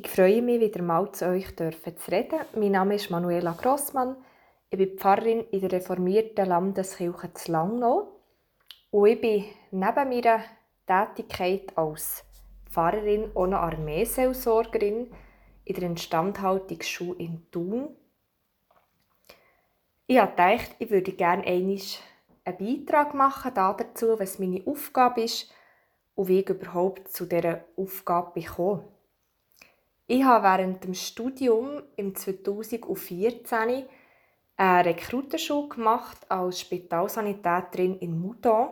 Ich freue mich, wieder mal zu euch zu reden. Mein Name ist Manuela Grossmann. Ich bin Pfarrerin in der reformierten Landeskirche zu Langnau. Und ich bin neben meiner Tätigkeit als Pfarrerin auch noch Armeeseelsorgerin in der Instandhaltungsschule in Thun. Ich habe gedacht, ich würde gerne einmal einen Beitrag machen dazu, was meine Aufgabe ist und wie ich überhaupt zu dieser Aufgabe gekommen ich habe während dem Studium im 2014 eine Rekrutenschule gemacht als Spitalsanitäterin in Moudon.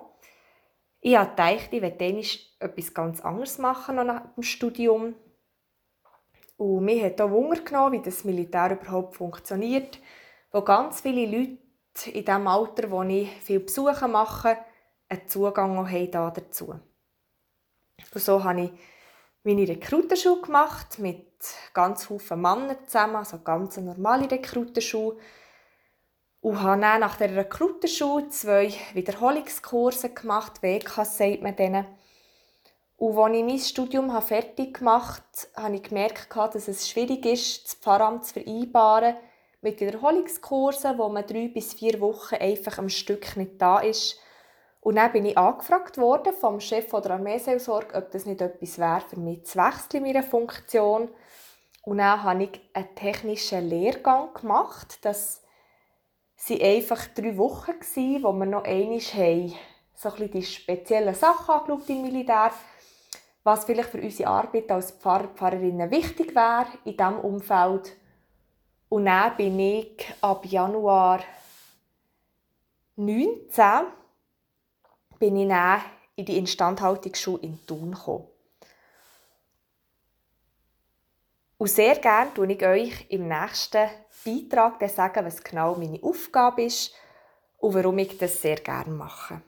Ich gedacht, ich werde etwas ganz anderes machen nach dem Studium. Und mir hat auch Wunder genommen, wie das Militär überhaupt funktioniert, wo ganz viele Leute in dem Alter, wo ich viel Besuche mache, einen Zugang haben dazu. Und so habe ich meine Rekrutenschule gemacht mit ganz vielen Männern zusammen, also ganz normale Rekrutenschule. Und habe dann nach der Rekrutenschule zwei Wiederholungskurse gemacht, WKs sagt man denen. Und als ich mein Studium fertig gemacht habe, habe ich gemerkt, dass es schwierig ist, das Pfarramt zu vereinbaren mit Wiederholungskursen, wo man drei bis vier Wochen einfach am Stück nicht da ist und dann bin ich angefragt worden vom Chef der Armeeseelsorge, ob das nicht etwas wäre für mich zu wechseln in meiner Funktion. Und dann habe ich einen technischen Lehrgang gemacht. Das waren einfach drei Wochen, wo wir noch einmal haben, so ein die speziellen Sachen im Militär, was vielleicht für unsere Arbeit als Pfarrer, Pfarrerinnen wichtig wäre in diesem Umfeld. Und dann bin ich ab Januar 19 bin ich dann in die Instandhaltungsschule in Thun gekommen. Und sehr gerne tue ich euch im nächsten Beitrag sagen, was genau meine Aufgabe ist und warum ich das sehr gerne mache.